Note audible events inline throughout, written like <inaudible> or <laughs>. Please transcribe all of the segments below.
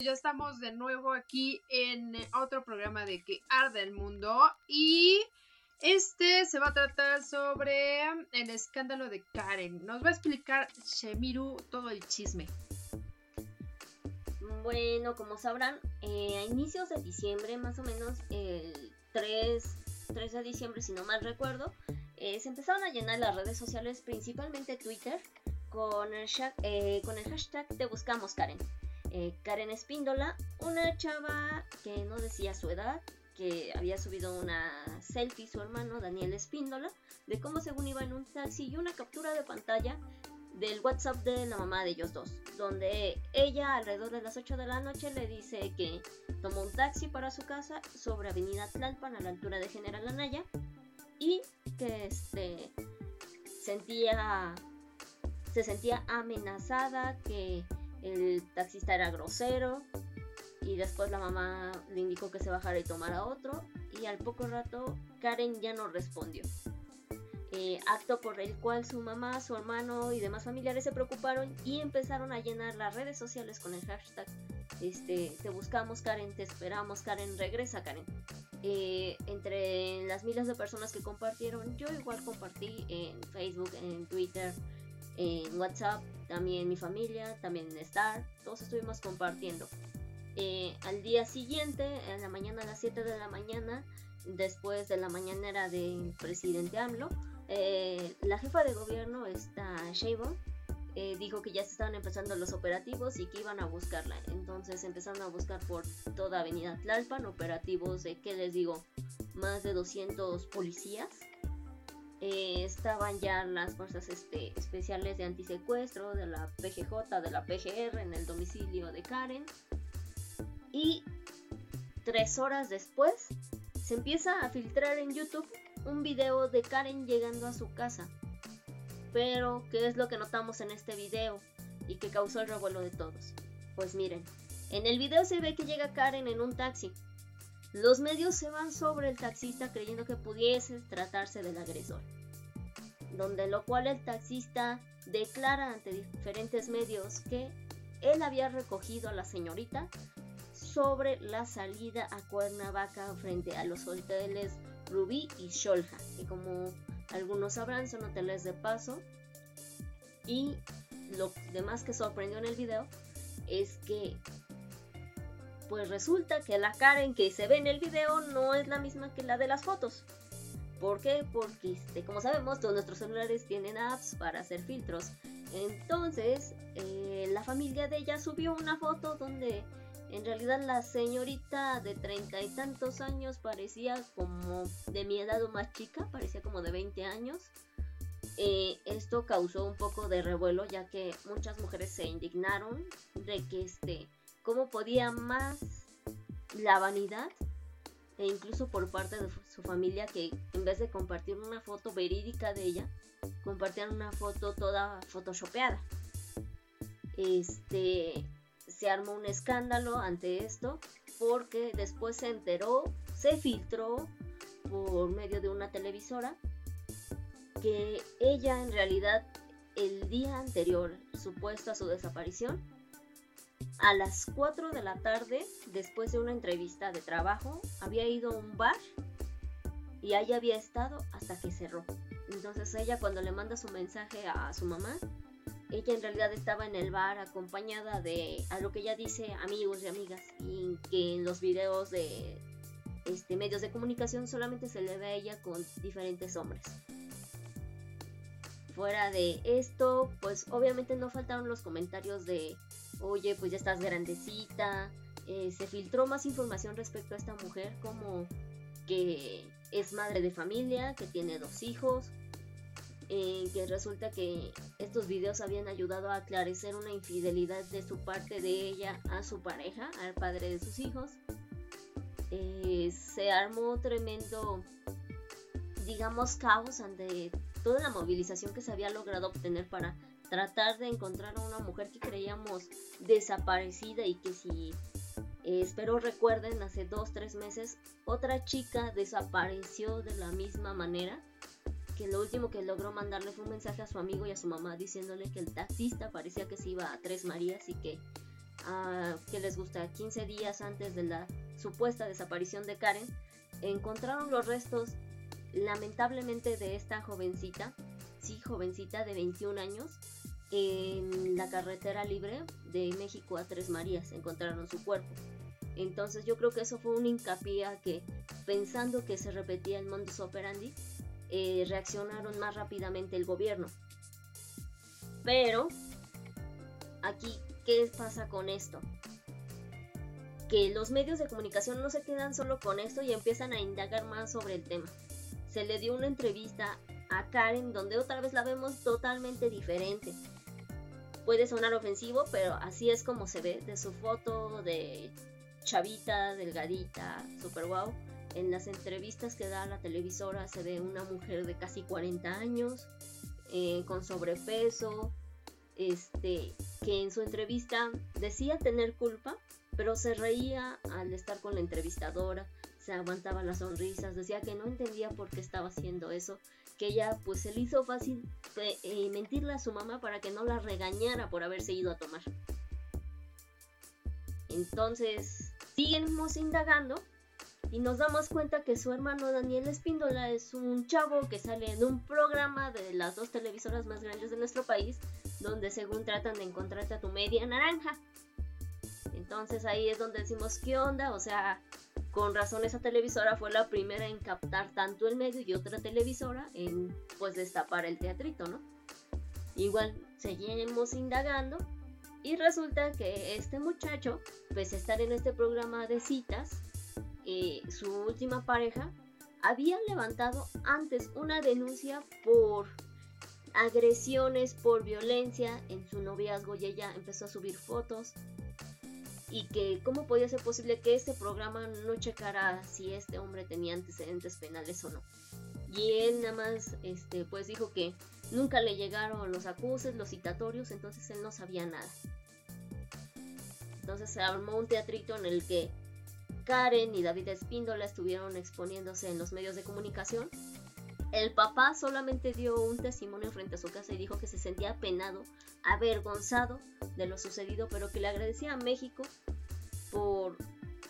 Ya estamos de nuevo aquí en otro programa de Que Arde el Mundo y este se va a tratar sobre el escándalo de Karen. Nos va a explicar Shemiru todo el chisme. Bueno, como sabrán, eh, a inicios de diciembre, más o menos el 3, 3 de diciembre, si no mal recuerdo, eh, se empezaron a llenar las redes sociales, principalmente Twitter, con el, eh, con el hashtag Te Buscamos Karen. Karen Espíndola, una chava que no decía su edad, que había subido una selfie su hermano Daniel Espíndola de cómo según iba en un taxi y una captura de pantalla del WhatsApp de la mamá de ellos dos, donde ella alrededor de las 8 de la noche le dice que tomó un taxi para su casa sobre Avenida Tlalpan a la altura de General Anaya y que este sentía se sentía amenazada, que el taxista era grosero y después la mamá le indicó que se bajara y tomara otro y al poco rato Karen ya no respondió. Eh, acto por el cual su mamá, su hermano y demás familiares se preocuparon y empezaron a llenar las redes sociales con el hashtag este, te buscamos Karen, te esperamos Karen, regresa Karen. Eh, entre las miles de personas que compartieron, yo igual compartí en Facebook, en Twitter, en WhatsApp, también mi familia, también en Star, todos estuvimos compartiendo. Eh, al día siguiente, en la mañana a las 7 de la mañana, después de la mañanera del presidente AMLO, eh, la jefa de gobierno, esta Sheinbaum, eh, dijo que ya se estaban empezando los operativos y que iban a buscarla. Entonces empezaron a buscar por toda Avenida Tlalpan operativos de, ¿qué les digo? Más de 200 policías. Eh, estaban ya las fuerzas este, especiales de antisecuestro de la PGJ, de la PGR en el domicilio de Karen. Y tres horas después se empieza a filtrar en YouTube un video de Karen llegando a su casa. Pero, ¿qué es lo que notamos en este video y que causó el revuelo de todos? Pues miren, en el video se ve que llega Karen en un taxi. Los medios se van sobre el taxista creyendo que pudiese tratarse del agresor. Donde lo cual el taxista declara ante diferentes medios que él había recogido a la señorita sobre la salida a Cuernavaca frente a los hoteles Rubí y Sholja, que como algunos sabrán son hoteles de paso. Y lo demás que sorprendió en el video es que pues resulta que la Karen que se ve en el video no es la misma que la de las fotos. ¿Por qué? Porque este, como sabemos todos nuestros celulares tienen apps para hacer filtros. Entonces eh, la familia de ella subió una foto donde en realidad la señorita de treinta y tantos años parecía como de mi edad o más chica, parecía como de 20 años. Eh, esto causó un poco de revuelo ya que muchas mujeres se indignaron de que este, cómo podía más la vanidad e incluso por parte de su familia que en vez de compartir una foto verídica de ella, compartían una foto toda photoshopeada. Este, se armó un escándalo ante esto porque después se enteró, se filtró por medio de una televisora que ella en realidad el día anterior, supuesto a su desaparición, a las 4 de la tarde, después de una entrevista de trabajo, había ido a un bar y ahí había estado hasta que cerró. Entonces ella cuando le manda su mensaje a su mamá, ella en realidad estaba en el bar acompañada de, a lo que ella dice, amigos y amigas, y que en los videos de este, medios de comunicación solamente se le ve a ella con diferentes hombres. Fuera de esto, pues obviamente no faltaron los comentarios de, oye, pues ya estás grandecita. Eh, se filtró más información respecto a esta mujer, como que es madre de familia, que tiene dos hijos, que resulta que estos videos habían ayudado a aclarecer una infidelidad de su parte de ella a su pareja, al padre de sus hijos. Eh, se armó tremendo, digamos, caos ante toda la movilización que se había logrado obtener para tratar de encontrar a una mujer que creíamos desaparecida y que si eh, espero recuerden hace dos tres meses otra chica desapareció de la misma manera que lo último que logró mandarle fue un mensaje a su amigo y a su mamá diciéndole que el taxista parecía que se iba a Tres Marías y que a, ¿qué les gusta? 15 días antes de la supuesta desaparición de Karen, encontraron los restos lamentablemente de esta jovencita, sí, jovencita de 21 años, en la carretera libre de México a Tres Marías, encontraron su cuerpo. Entonces yo creo que eso fue un hincapié a que, pensando que se repetía el modus operandi, eh, reaccionaron más rápidamente el gobierno. Pero, aquí, ¿qué pasa con esto? Que los medios de comunicación no se quedan solo con esto y empiezan a indagar más sobre el tema. Se le dio una entrevista a Karen donde otra vez la vemos totalmente diferente. Puede sonar ofensivo, pero así es como se ve de su foto de chavita, delgadita, super wow. En las entrevistas que da la televisora se ve una mujer de casi 40 años, eh, con sobrepeso, este, que en su entrevista decía tener culpa, pero se reía al estar con la entrevistadora, se aguantaba las sonrisas, decía que no entendía por qué estaba haciendo eso, que ella pues se le hizo fácil eh, mentirle a su mamá para que no la regañara por haberse ido a tomar. Entonces, seguimos indagando y nos damos cuenta que su hermano Daniel Espíndola es un chavo que sale en un programa de las dos televisoras más grandes de nuestro país, donde según tratan de encontrarte a tu media naranja. Entonces ahí es donde decimos, ¿qué onda? O sea, con razón esa televisora fue la primera en captar tanto el medio y otra televisora en pues destapar el teatrito, ¿no? Igual seguimos indagando y resulta que este muchacho, pues estar en este programa de citas, eh, su última pareja había levantado antes una denuncia por agresiones, por violencia en su noviazgo y ella empezó a subir fotos y que cómo podía ser posible que este programa no checara si este hombre tenía antecedentes penales o no. Y él nada más este, pues dijo que nunca le llegaron los acuses, los citatorios, entonces él no sabía nada. Entonces se armó un teatrito en el que Karen y David Espíndola estuvieron exponiéndose en los medios de comunicación. El papá solamente dio un testimonio frente a su casa y dijo que se sentía apenado, avergonzado de lo sucedido, pero que le agradecía a México por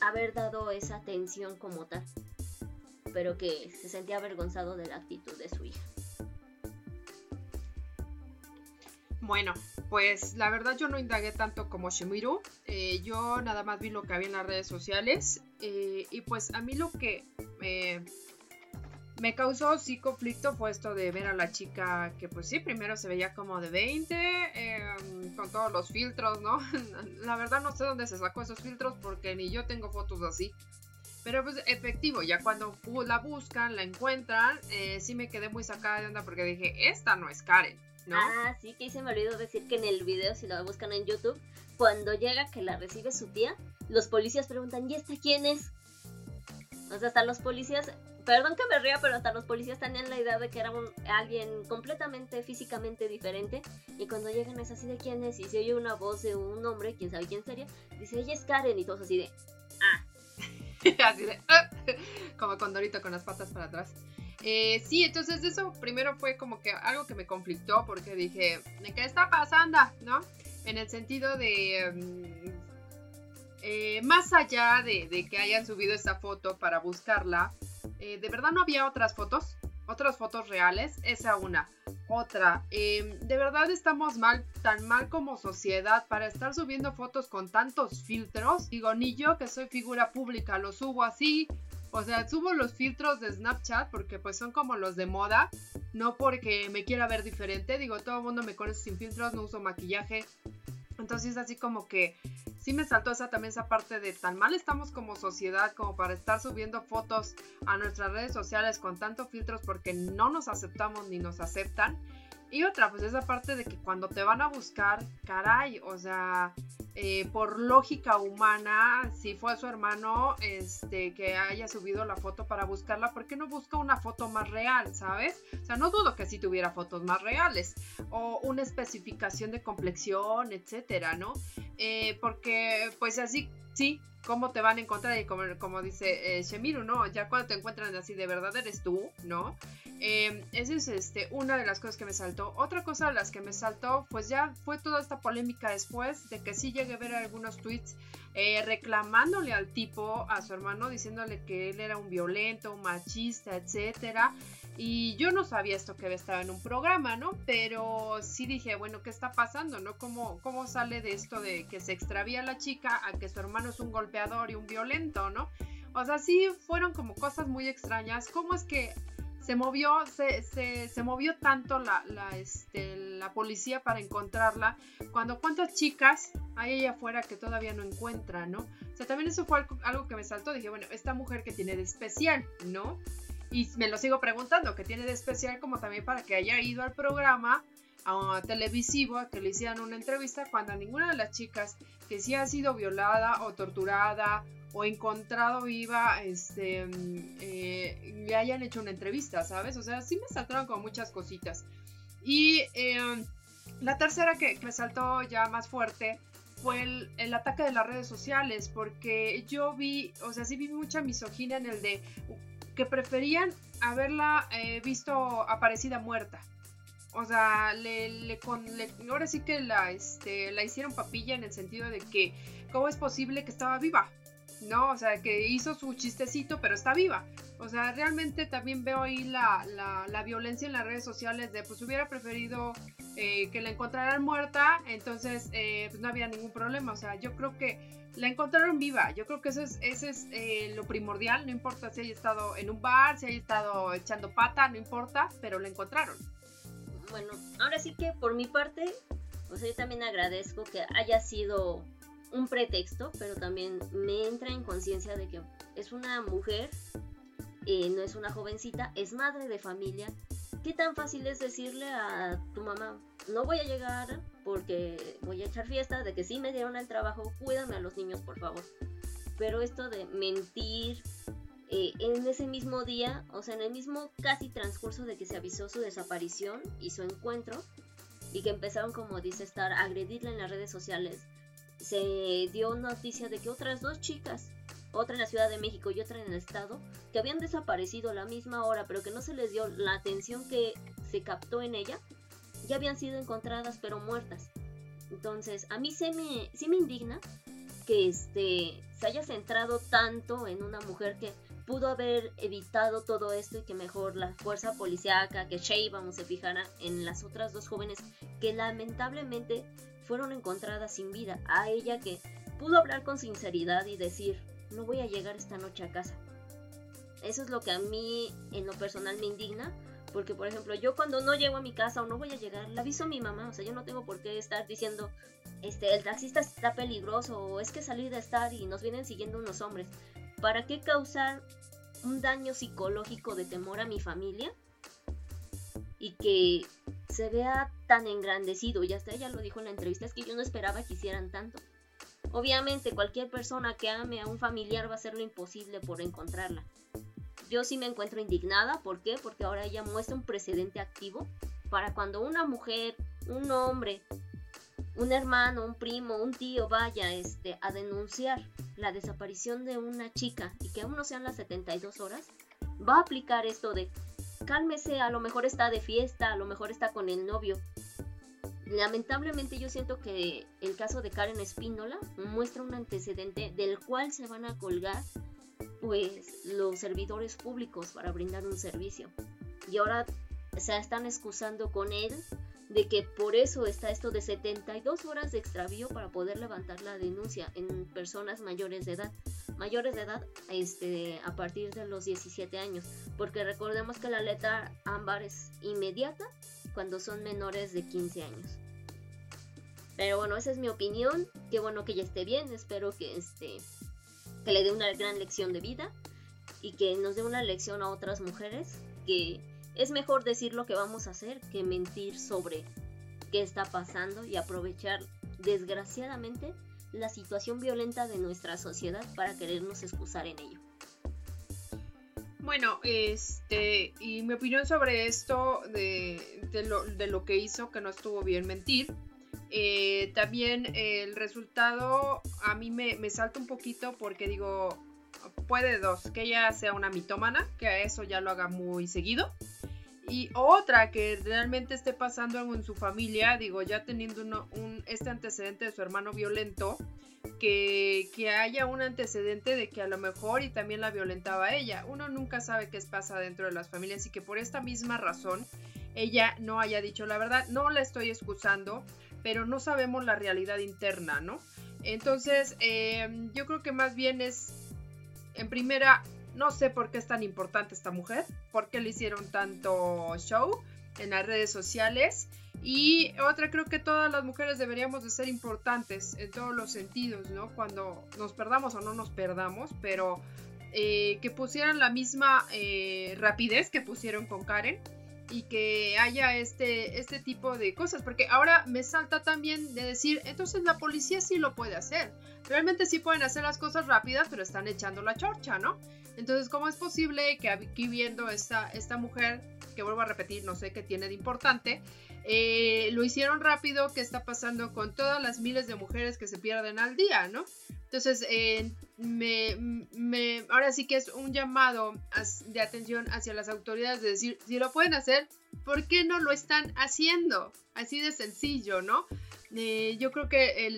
haber dado esa atención como tal, pero que se sentía avergonzado de la actitud de su hija. Bueno, pues la verdad yo no indagué tanto como Shimiru. Eh, yo nada más vi lo que había en las redes sociales. Eh, y pues a mí lo que me causó sí conflicto fue esto de ver a la chica que pues sí, primero se veía como de 20, em, con todos los filtros, ¿no? <laughs> la verdad no sé dónde se sacó esos filtros porque ni yo tengo fotos así. Pero pues efectivo, ya cuando la buscan, la encuentran, eh, sí me quedé muy sacada de onda porque dije, esta no es Karen. Ah, sí, que se me olvidó decir que en el video, si lo buscan en YouTube, cuando llega que la recibe su tía, los policías preguntan, ¿y esta quién es? O sea, hasta los policías, perdón que me ría, pero hasta los policías tenían la idea de que era alguien completamente físicamente diferente. Y cuando llegan es así de quién es, y se oye una voz de un hombre, quién sabe quién sería, dice, ella es Karen, y todos así de, ah. <laughs> así de, ah", <laughs> como Condorito con las patas para atrás. Eh, sí, entonces eso primero fue como que algo que me conflictó porque dije, ¿qué está pasando? ¿No? En el sentido de, mm, eh, más allá de, que hayan subido esa foto para buscarla, eh, de verdad no había otras fotos, otras fotos reales, esa una. Otra, em, de verdad estamos mal, tan mal como sociedad para estar subiendo fotos con tantos filtros. Digo, ni yo que soy figura pública lo subo así, o sea, subo los filtros de Snapchat porque pues son como los de moda, no porque me quiera ver diferente. Digo, todo el mundo me conoce sin filtros, no uso maquillaje. Entonces así como que sí me saltó esa también esa parte de tan mal estamos como sociedad como para estar subiendo fotos a nuestras redes sociales con tantos filtros porque no nos aceptamos ni nos aceptan. Y otra, pues esa parte de que cuando te van a buscar, caray, o sea, eh, por lógica humana, si fue su hermano este, que haya subido la foto para buscarla, ¿por qué no busca una foto más real, sabes? O sea, no dudo que sí tuviera fotos más reales o una especificación de complexión, etcétera, ¿no? Eh, porque, pues así, sí, cómo te van a encontrar y como, como dice eh, Shemiru, ¿no? Ya cuando te encuentran así de verdad eres tú, ¿no? Eh, esa es este, una de las cosas que me saltó. Otra cosa de las que me saltó, pues ya fue toda esta polémica después de que sí llegué a ver algunos tweets eh, reclamándole al tipo, a su hermano, diciéndole que él era un violento, un machista, etcétera. Y yo no sabía esto que estaba en un programa, ¿no? Pero sí dije, bueno, ¿qué está pasando, no? ¿Cómo, cómo sale de esto de que se extravía la chica a que su hermano es un golpeador y un violento, ¿no? O sea, sí fueron como cosas muy extrañas. ¿Cómo es que se movió, se, se, se movió tanto la, la, este, la policía para encontrarla, cuando cuántas chicas hay allá afuera que todavía no encuentran, ¿no? O sea, también eso fue algo, algo que me saltó, dije, bueno, esta mujer que tiene de especial, ¿no? Y me lo sigo preguntando, ¿qué tiene de especial como también para que haya ido al programa a, televisivo a que le hicieran una entrevista cuando ninguna de las chicas que sí ha sido violada o torturada o encontrado viva, este, eh, le hayan hecho una entrevista, ¿sabes? O sea, sí me saltaron como muchas cositas. Y em, la tercera que me saltó ya más fuerte fue el, ataque de las redes sociales, porque yo vi, o sea, sí vi mucha misoginia en el de que preferían haberla eh, visto aparecida muerta. O sea, le, le, ahora sí que la, este, la hicieron papilla en el sentido de que, ¿cómo es posible que estaba viva? ¿no? O sea, que hizo su chistecito, pero está viva. O sea, realmente también veo ahí la, la, violencia en las redes sociales de, pues hubiera preferido eh, que la encontraran muerta, entonces eh, pues no había ningún problema. O sea, yo creo que la encontraron viva. Yo creo que eso es, ese es eh, lo primordial. No importa si haya estado en un bar, si haya estado echando pata, no importa, pero la encontraron. Bueno, ahora sí que por mi parte, pues yo también agradezco que haya sido un pretexto, pero también me entra en conciencia de que es una mujer, eh, no es una jovencita, es madre de familia. ¿Qué tan fácil es decirle a tu mamá, no voy a llegar porque voy a echar fiesta, de que sí me dieron el trabajo, cuídame a los niños, por favor? Pero esto de mentir eh, en ese mismo día, o sea, en el mismo casi transcurso de que se avisó su desaparición y su encuentro, y que empezaron, como dice estar a agredirla en las redes sociales, se dio noticia de que otras dos chicas, otra en la Ciudad de México y otra en el estado, que habían desaparecido a la misma hora, pero que no se les dio la atención que se captó en ella, ya habían sido encontradas pero muertas. Entonces, a mí se me, sí me indigna que este, se haya centrado tanto en una mujer que pudo haber evitado todo esto y que mejor la fuerza policíaca, que Sheinbaum se fijara en las otras dos jóvenes que lamentablemente fueron encontradas sin vida, a ella que pudo hablar con sinceridad y decir, no voy a llegar esta noche a casa. Eso es lo que a mí en lo personal me indigna, porque por ejemplo yo cuando no llego a mi casa o no voy a llegar, le aviso a mi mamá, o sea, yo no tengo por qué estar diciendo, este, el taxista está peligroso o es que salí de estar y nos vienen siguiendo unos hombres. ¿Para qué causar un daño psicológico de temor a mi familia? Y que se vea tan engrandecido, y hasta ella lo dijo en la entrevista, es que yo no esperaba que hicieran tanto. Obviamente cualquier persona que ame a un familiar va a hacer lo imposible por encontrarla. Yo sí me encuentro indignada, ¿por qué? Porque ahora ella muestra un precedente activo para cuando una mujer, un hombre, un hermano, un primo, un tío vaya este, a denunciar la desaparición de una chica y que aún no sean las 72 horas, va a aplicar esto de cálmese, a lo mejor está de fiesta, a lo mejor está con el novio. Lamentablemente yo siento que el caso de Karen Espínola muestra un antecedente del cual se van a colgar pues los servidores públicos para brindar un servicio. Y ahora se están excusando con él de que por eso está esto de 72 horas de extravío para poder levantar la denuncia en personas mayores de edad mayores de edad este, a partir de los 17 años, porque recordemos que la letra ámbar es inmediata cuando son menores de 15 años. Pero bueno, esa es mi opinión. Qué bueno que ya esté bien. Espero que este que le dé una gran lección de vida y que nos dé una lección a otras mujeres que es mejor decir lo que vamos a hacer que mentir sobre qué está pasando y aprovechar desgraciadamente la situación violenta de nuestra sociedad para querernos excusar en ello. Bueno, este, y mi opinión sobre esto, de, lo, que hizo, que no estuvo bien mentir, eh, también el resultado a mí me, me, salta un poquito porque digo, puede dos, que ella sea una mitómana, que eso ya lo haga muy seguido, y otra que realmente esté pasando algo en su familia, digo, ya teniendo un, este antecedente de su hermano violento, que, haya un antecedente de que a lo mejor y también la violentaba ella. Uno nunca sabe qué pasa dentro de las familias y que por esta misma razón ella no haya dicho la verdad. No la estoy excusando, pero no sabemos la realidad interna, ¿no? Entonces, eh, yo creo que más bien es, en primera, no sé por qué es tan importante esta mujer, por qué le hicieron tanto show en las redes sociales. Y otra, creo que todas las mujeres deberíamos de ser importantes en todos los sentidos, ¿no? Cuando nos perdamos o no nos perdamos, pero eh, que pusieran la misma eh, rapidez que pusieron con Karen y que haya este, este tipo de cosas, porque ahora me salta también de decir, entonces la policía sí lo puede hacer, realmente sí pueden hacer las cosas rápidas, pero están echando la chorcha, ¿no? Entonces, ¿cómo es posible que aquí viendo esta, esta mujer, que vuelvo a repetir, no sé qué tiene de importante, eh, lo hicieron rápido, qué está pasando con todas las miles de mujeres que se pierden al día, ¿no? Entonces, eh, me, me, ahora sí que es un llamado de atención hacia las autoridades de decir, si lo pueden hacer, ¿por qué no lo están haciendo? Así de sencillo, ¿no? Eh, yo creo que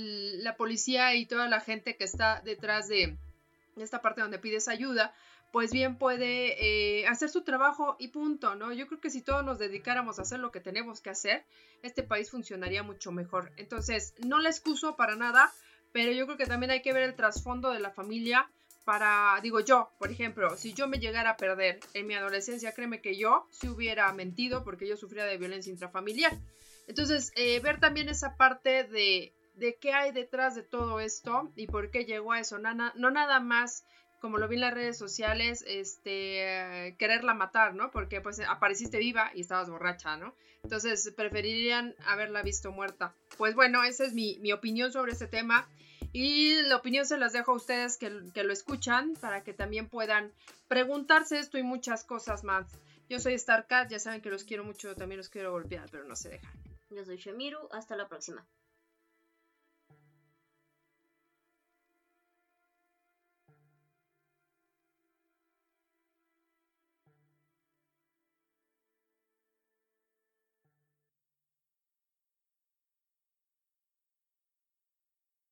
la policía y toda la gente que está detrás de esta parte donde pides ayuda, pues bien puede eh, hacer su trabajo y punto, ¿no? Yo creo que si todos nos dedicáramos a hacer lo que tenemos que hacer, este país funcionaría mucho mejor. Entonces, no la excuso para nada, pero yo creo que también hay que ver el trasfondo de la familia para, digo yo, por ejemplo, si yo me llegara a perder en mi adolescencia, créeme que yo si hubiera mentido porque yo sufría de violencia intrafamiliar. Entonces, eh, ver también esa parte de, de qué hay detrás de todo esto y por qué llegó a eso. no nada más como lo vi en las redes sociales, este, quererla matar, ¿no? Porque pues apareciste viva y estabas borracha, ¿no? Entonces preferirían haberla visto muerta. Pues bueno, esa es mi, opinión sobre este tema. Y la opinión se las dejo a ustedes que, que, lo escuchan para que también puedan preguntarse esto y muchas cosas más. Yo soy Starcat, ya saben que los quiero mucho, también los quiero golpear, pero no se dejan. Yo soy Shemiru, hasta la próxima.